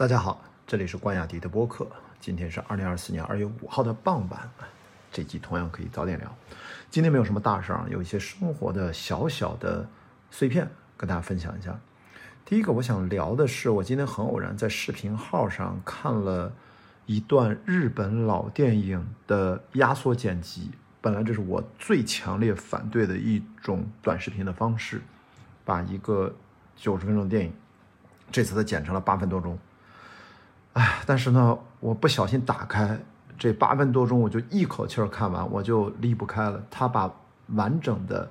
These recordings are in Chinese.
大家好，这里是关雅迪的播客。今天是二零二四年二月五号的傍晚，这集同样可以早点聊。今天没有什么大事儿，有一些生活的小小的碎片跟大家分享一下。第一个，我想聊的是，我今天很偶然在视频号上看了一段日本老电影的压缩剪辑。本来这是我最强烈反对的一种短视频的方式，把一个九十分钟的电影，这次他剪成了八分多钟。哎，但是呢，我不小心打开这八分多钟，我就一口气儿看完，我就离不开了。他把完整的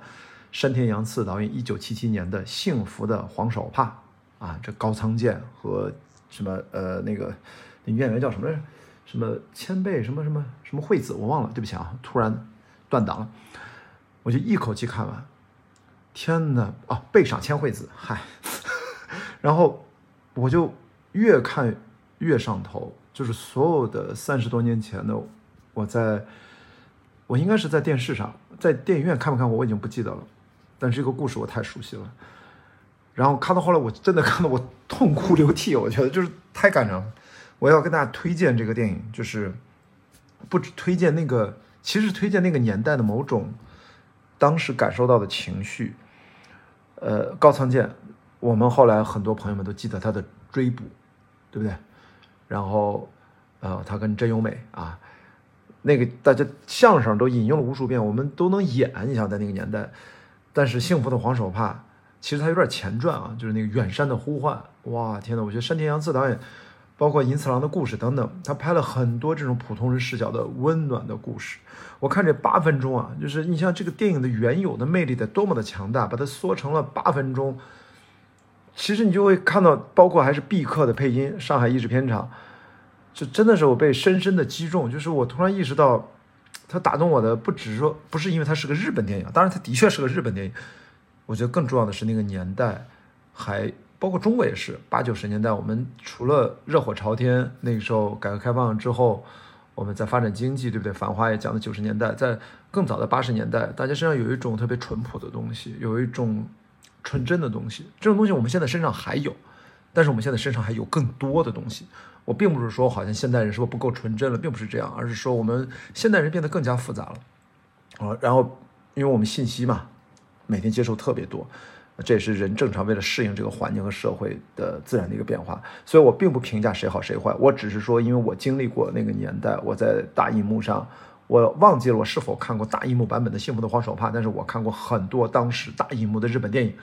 山田洋次导演一九七七年的《幸福的黄手帕》啊，这高仓健和什么呃那个那演员叫什么来着？什么千倍什么什么什么惠子，我忘了，对不起啊，突然。断档了，我就一口气看完。天哪！啊，背赏千惠子，嗨。然后我就越看越上头，就是所有的三十多年前的，我在，我应该是在电视上，在电影院看没看过，我已经不记得了。但这个故事我太熟悉了。然后看到后来，我真的看到我痛哭流涕，我觉得就是太感人了。我要跟大家推荐这个电影，就是不止推荐那个。其实推荐那个年代的某种当时感受到的情绪，呃，高仓健，我们后来很多朋友们都记得他的追捕，对不对？然后，呃，他跟真由美啊，那个大家相声都引用了无数遍，我们都能演。你想在那个年代，但是《幸福的黄手帕》其实它有点前传啊，就是那个远山的呼唤。哇，天呐，我觉得山田洋次导演。包括银次郎的故事等等，他拍了很多这种普通人视角的温暖的故事。我看这八分钟啊，就是你像这个电影的原有的魅力得多么的强大，把它缩成了八分钟。其实你就会看到，包括还是毕克的配音，上海译制片厂，就真的是我被深深的击中。就是我突然意识到，他打动我的不只是说不是因为它是个日本电影，当然它的确是个日本电影。我觉得更重要的是那个年代还。包括中国也是，八九十年代，我们除了热火朝天，那个时候改革开放之后，我们在发展经济，对不对？繁华也讲的九十年代，在更早的八十年代，大家身上有一种特别淳朴的东西，有一种纯真的东西。这种东西我们现在身上还有，但是我们现在身上还有更多的东西。我并不是说好像现代人是不是不够纯真了，并不是这样，而是说我们现代人变得更加复杂了。啊，然后因为我们信息嘛，每天接受特别多。这也是人正常为了适应这个环境和社会的自然的一个变化，所以我并不评价谁好谁坏，我只是说，因为我经历过那个年代，我在大荧幕上，我忘记了我是否看过大荧幕版本的《幸福的黄手帕》，但是我看过很多当时大荧幕的日本电影，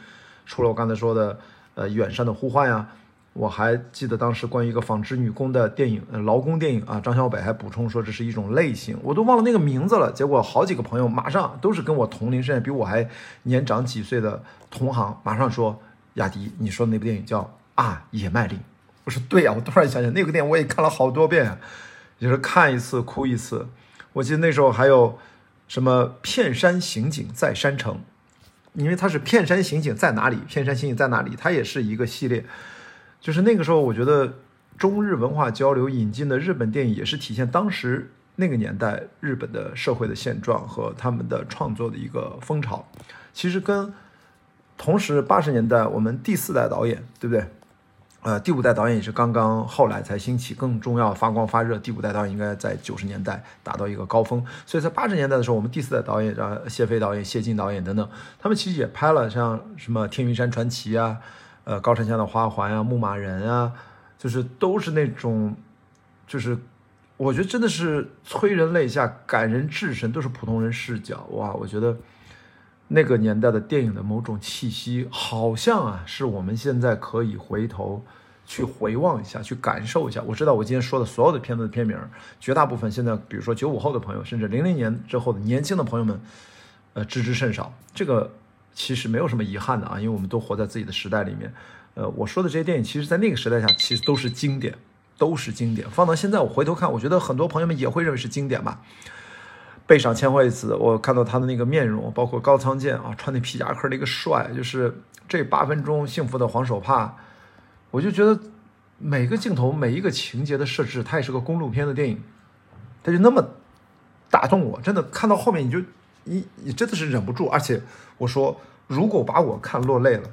除了我刚才说的，呃，《远山的呼唤》呀。我还记得当时关于一个纺织女工的电影，劳工电影啊，张小北还补充说这是一种类型，我都忘了那个名字了。结果好几个朋友马上都是跟我同龄，甚至比我还年长几岁的同行，马上说：“雅迪，你说的那部电影叫啊野麦令。”我说：“对呀。”我突然想想，那个电影我也看了好多遍，就是看一次哭一次。我记得那时候还有什么片山刑警在山城，因为它是片山刑警在哪里，片山刑警在哪里，它也是一个系列。就是那个时候，我觉得中日文化交流引进的日本电影，也是体现当时那个年代日本的社会的现状和他们的创作的一个风潮。其实跟同时八十年代我们第四代导演，对不对？呃，第五代导演也是刚刚后来才兴起，更重要发光发热。第五代导演应该在九十年代达到一个高峰，所以在八十年代的时候，我们第四代导演，啊，谢飞导演、谢晋导演等等，他们其实也拍了像什么《天云山传奇》啊。呃，高山下的花环啊，牧马人啊，就是都是那种，就是我觉得真的是催人泪下、感人至深，都是普通人视角哇！我觉得那个年代的电影的某种气息，好像啊，是我们现在可以回头去回望一下、去感受一下。我知道我今天说的所有的片子的片名，绝大部分现在，比如说九五后的朋友，甚至零零年之后的年轻的朋友们，呃，知之甚少。这个。其实没有什么遗憾的啊，因为我们都活在自己的时代里面。呃，我说的这些电影，其实，在那个时代下，其实都是经典，都是经典。放到现在，我回头看，我觉得很多朋友们也会认为是经典吧。背上千惠子，我看到他的那个面容，包括高仓健啊，穿那皮夹克那个帅，就是这八分钟幸福的黄手帕，我就觉得每个镜头、每一个情节的设置，它也是个公路片的电影，它就那么打动我，真的看到后面你就。你你真的是忍不住，而且我说，如果把我看落泪了，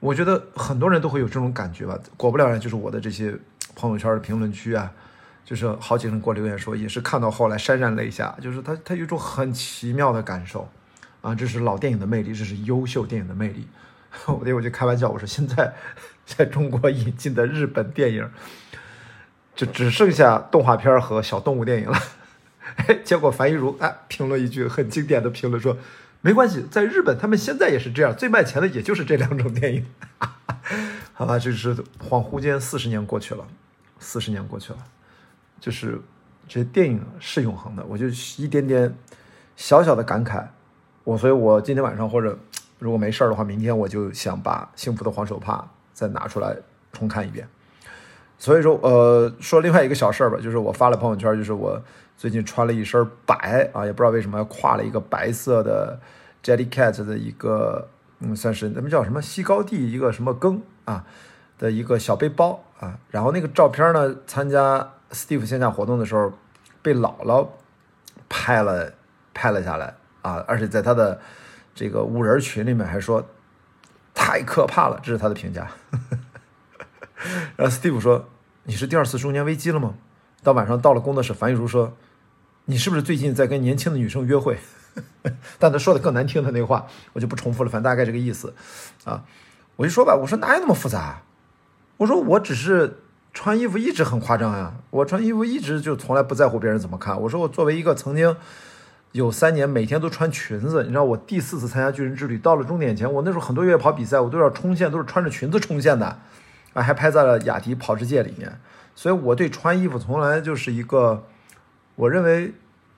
我觉得很多人都会有这种感觉吧。果不了然，就是我的这些朋友圈的评论区啊，就是好几个人给我留言说，也是看到后来潸然泪下，就是他他有一种很奇妙的感受啊，这是老电影的魅力，这是优秀电影的魅力。我那我就开玩笑，我说现在在中国引进的日本电影，就只剩下动画片和小动物电影了。结果樊一茹哎评论一句很经典的评论说，没关系，在日本他们现在也是这样，最卖钱的也就是这两种电影。好吧，就是恍惚间四十年过去了，四十年过去了，就是这电影是永恒的，我就一点点小小的感慨。我所以，我今天晚上或者。如果没事儿的话，明天我就想把《幸福的黄手帕》再拿出来重看一遍。所以说，呃，说另外一个小事儿吧，就是我发了朋友圈，就是我最近穿了一身白啊，也不知道为什么要挎了一个白色的 Jellycat 的一个，嗯，算是咱们叫什么西高地一个什么更啊的一个小背包啊。然后那个照片呢，参加 Steve 线下活动的时候被姥姥拍了拍了下来啊，而且在他的。这个五人群里面还说太可怕了，这是他的评价。然后 Steve 说：“你是第二次中年危机了吗？”到晚上到了工作室，樊玉茹说：“你是不是最近在跟年轻的女生约会？” 但他说的更难听的那话，我就不重复了，反正大概这个意思啊。我就说吧，我说哪有那么复杂？我说我只是穿衣服一直很夸张呀，我穿衣服一直就从来不在乎别人怎么看。我说我作为一个曾经。有三年每天都穿裙子，你知道我第四次参加巨人之旅，到了终点前，我那时候很多越野跑比赛，我都要冲线，都是穿着裙子冲线的，啊，还拍在了雅迪跑世界里面。所以我对穿衣服从来就是一个，我认为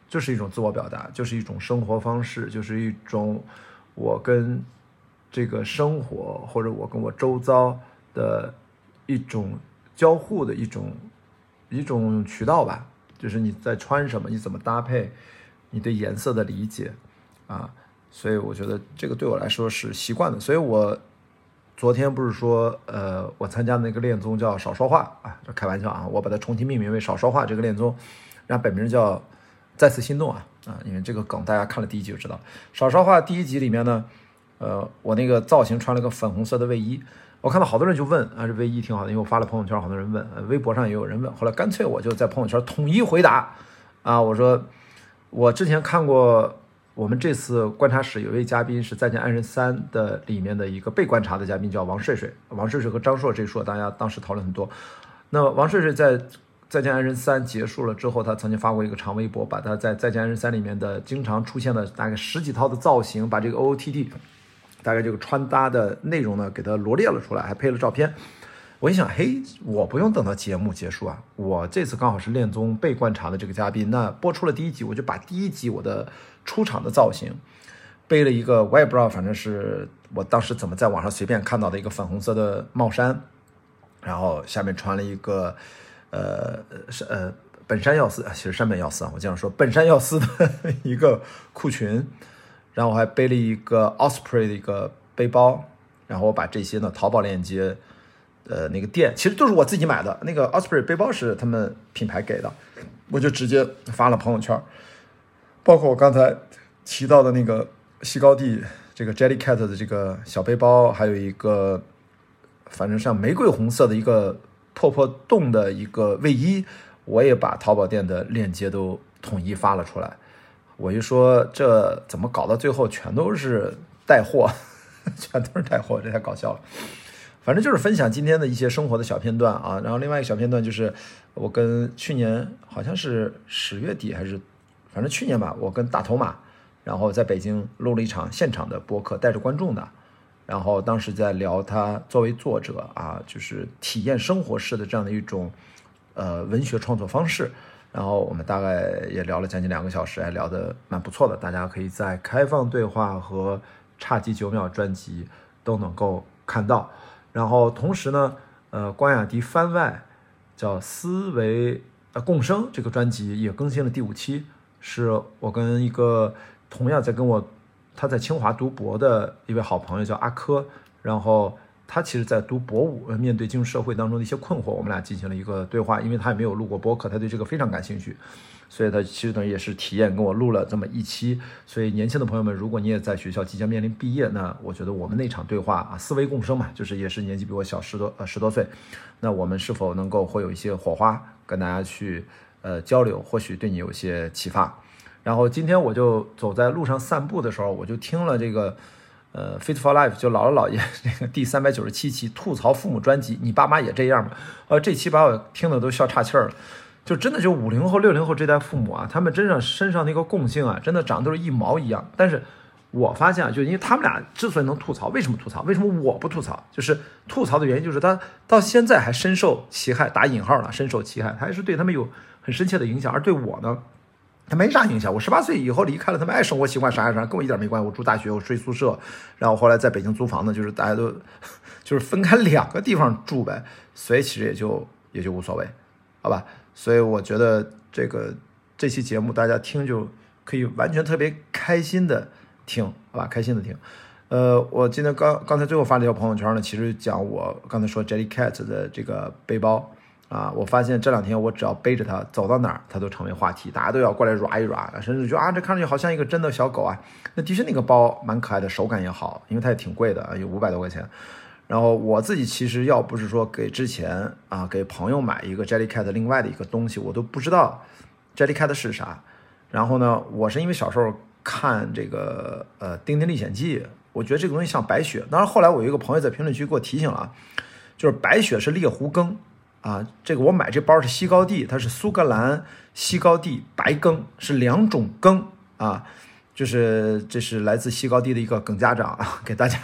就是一种自我表达，就是一种生活方式，就是一种我跟这个生活或者我跟我周遭的一种交互的一种一种渠道吧。就是你在穿什么，你怎么搭配。你对颜色的理解，啊，所以我觉得这个对我来说是习惯的。所以我昨天不是说，呃，我参加那个恋综叫少说话啊，就开玩笑啊，我把它重新命名为少说话这个恋综，然后本名叫再次心动啊啊，因为这个梗大家看了第一集就知道。少说话第一集里面呢，呃，我那个造型穿了个粉红色的卫衣，我看到好多人就问啊，这卫衣挺好的，因为我发了朋友圈，好多人问，微博上也有人问，后来干脆我就在朋友圈统一回答啊，我说。我之前看过，我们这次观察室有一位嘉宾是《再见爱人三》的里面的一个被观察的嘉宾，叫王睡睡。王睡睡和张硕这一说，大家当时讨论很多。那王睡睡在《再见爱人三》结束了之后，他曾经发过一个长微博，把他在《再见爱人三》里面的经常出现的大概十几套的造型，把这个 OOTD 大概这个穿搭的内容呢，给他罗列了出来，还配了照片。我一想，嘿，我不用等到节目结束啊！我这次刚好是恋综被观察的这个嘉宾，那播出了第一集，我就把第一集我的出场的造型，背了一个我也不知道，反正是我当时怎么在网上随便看到的一个粉红色的帽衫，然后下面穿了一个，呃，是呃本山耀司，其实山本耀司啊，我经常说本山耀司的一个裤裙，然后我还背了一个 Osprey 的一个背包，然后我把这些呢淘宝链接。呃，那个店其实都是我自己买的。那个 Osprey 背包是他们品牌给的，我就直接发了朋友圈。包括我刚才提到的那个西高地这个 Jellycat 的这个小背包，还有一个反正像玫瑰红色的一个破破洞的一个卫衣，我也把淘宝店的链接都统一发了出来。我一说这怎么搞到最后全都是带货，全都是带货，这太搞笑了。反正就是分享今天的一些生活的小片段啊，然后另外一个小片段就是我跟去年好像是十月底还是，反正去年吧，我跟大头马，然后在北京录了一场现场的播客，带着观众的，然后当时在聊他作为作者啊，就是体验生活式的这样的一种呃文学创作方式，然后我们大概也聊了将近两个小时，还聊得蛮不错的，大家可以在开放对话和差几九秒专辑都能够看到。然后同时呢，呃，关雅迪番外叫《思维呃共生》这个专辑也更新了第五期，是我跟一个同样在跟我他在清华读博的一位好朋友叫阿珂，然后他其实在读博物，呃，面对进入社会当中的一些困惑，我们俩进行了一个对话。因为他也没有录过播客，他对这个非常感兴趣，所以他其实等于也是体验跟我录了这么一期。所以年轻的朋友们，如果你也在学校即将面临毕业，那我觉得我们那场对话啊，思维共生嘛，就是也是年纪比我小十多呃十多岁，那我们是否能够会有一些火花跟大家去呃交流，或许对你有些启发。然后今天我就走在路上散步的时候，我就听了这个。呃，Fit for Life 就姥姥姥爷那个第三百九十七期吐槽父母专辑，你爸妈也这样吗？呃，这期把我听的都笑岔气儿了。就真的就五零后、六零后这代父母啊，他们真正身上那个共性啊，真的长得都是一毛一样。但是我发现啊，就因为他们俩之所以能吐槽，为什么吐槽？为什么我不吐槽？就是吐槽的原因就是他到现在还深受其害，打引号了，深受其害，他还是对他们有很深切的影响。而对我呢？他没啥影响。我十八岁以后离开了，他们爱生活习惯啥啥啥，跟我一点没关系。我住大学，我睡宿舍，然后后来在北京租房子，就是大家都就是分开两个地方住呗，所以其实也就也就无所谓，好吧？所以我觉得这个这期节目大家听就可以完全特别开心的听，好吧？开心的听。呃，我今天刚刚才最后发了一条朋友圈呢，其实讲我刚才说 Jellycat 的这个背包。啊，我发现这两天我只要背着它走到哪儿，它都成为话题，大家都要过来 rua 一 rua，甚至觉得啊，这看上去好像一个真的小狗啊。那的确那个包蛮可爱的，手感也好，因为它也挺贵的啊，有五百多块钱。然后我自己其实要不是说给之前啊给朋友买一个 Jellycat 另外的一个东西，我都不知道 Jellycat 是啥。然后呢，我是因为小时候看这个呃《丁丁历险记》，我觉得这个东西像白雪。当然后来我有一个朋友在评论区给我提醒了，就是白雪是猎狐梗。啊，这个我买这包是西高地，它是苏格兰西高地白梗，是两种梗啊，就是这是来自西高地的一个梗家长啊，给大家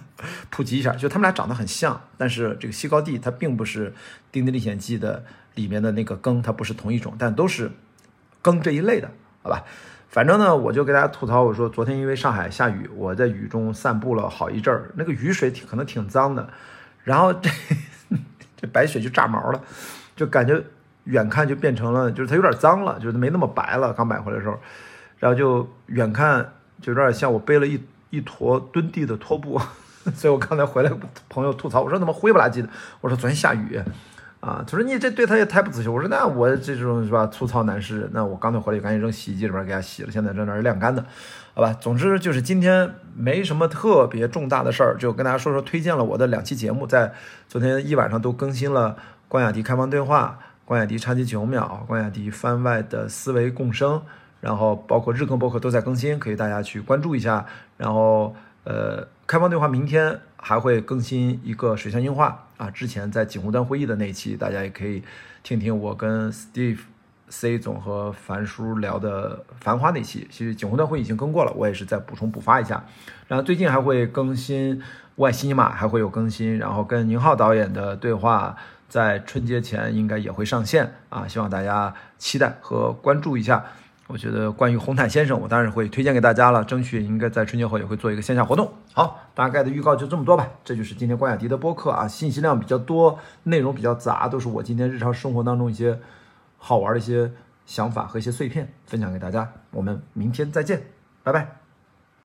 普及一下，就他们俩长得很像，但是这个西高地它并不是《丁丁历险记》的里面的那个梗，它不是同一种，但都是梗这一类的，好吧？反正呢，我就给大家吐槽，我说昨天因为上海下雨，我在雨中散步了好一阵儿，那个雨水挺可能挺脏的，然后这。这白雪就炸毛了，就感觉远看就变成了，就是它有点脏了，就是没那么白了。刚买回来的时候，然后就远看就有点像我背了一一坨蹲地的拖布，所以我刚才回来朋友吐槽，我说怎么灰不拉几的？我说昨天下雨。啊，他说你这对他也太不仔细。我说那我这种是吧，粗糙男士，那我刚才回来赶紧扔洗衣机里边给他洗了，现在在那儿晾干的，好吧。总之就是今天没什么特别重大的事儿，就跟大家说说推荐了我的两期节目，在昨天一晚上都更新了关雅迪开放对话、关雅迪超级九秒、关雅迪番外的思维共生，然后包括日更博客都在更新，可以大家去关注一下。然后呃，开放对话明天还会更新一个水象硬化。啊，之前在景湖端会议的那期，大家也可以听听我跟 Steve C 总和樊叔聊的繁花那期。其实景湖端会议已经更过了，我也是再补充补发一下。然后最近还会更新外西尼玛，还会有更新。然后跟宁浩导演的对话，在春节前应该也会上线啊，希望大家期待和关注一下。我觉得关于红毯先生，我当然会推荐给大家了。争取应该在春节后也会做一个线下活动。好，大概的预告就这么多吧。这就是今天关雅迪的播客啊，信息量比较多，内容比较杂，都是我今天日常生活当中一些好玩的一些想法和一些碎片分享给大家。我们明天再见，拜拜。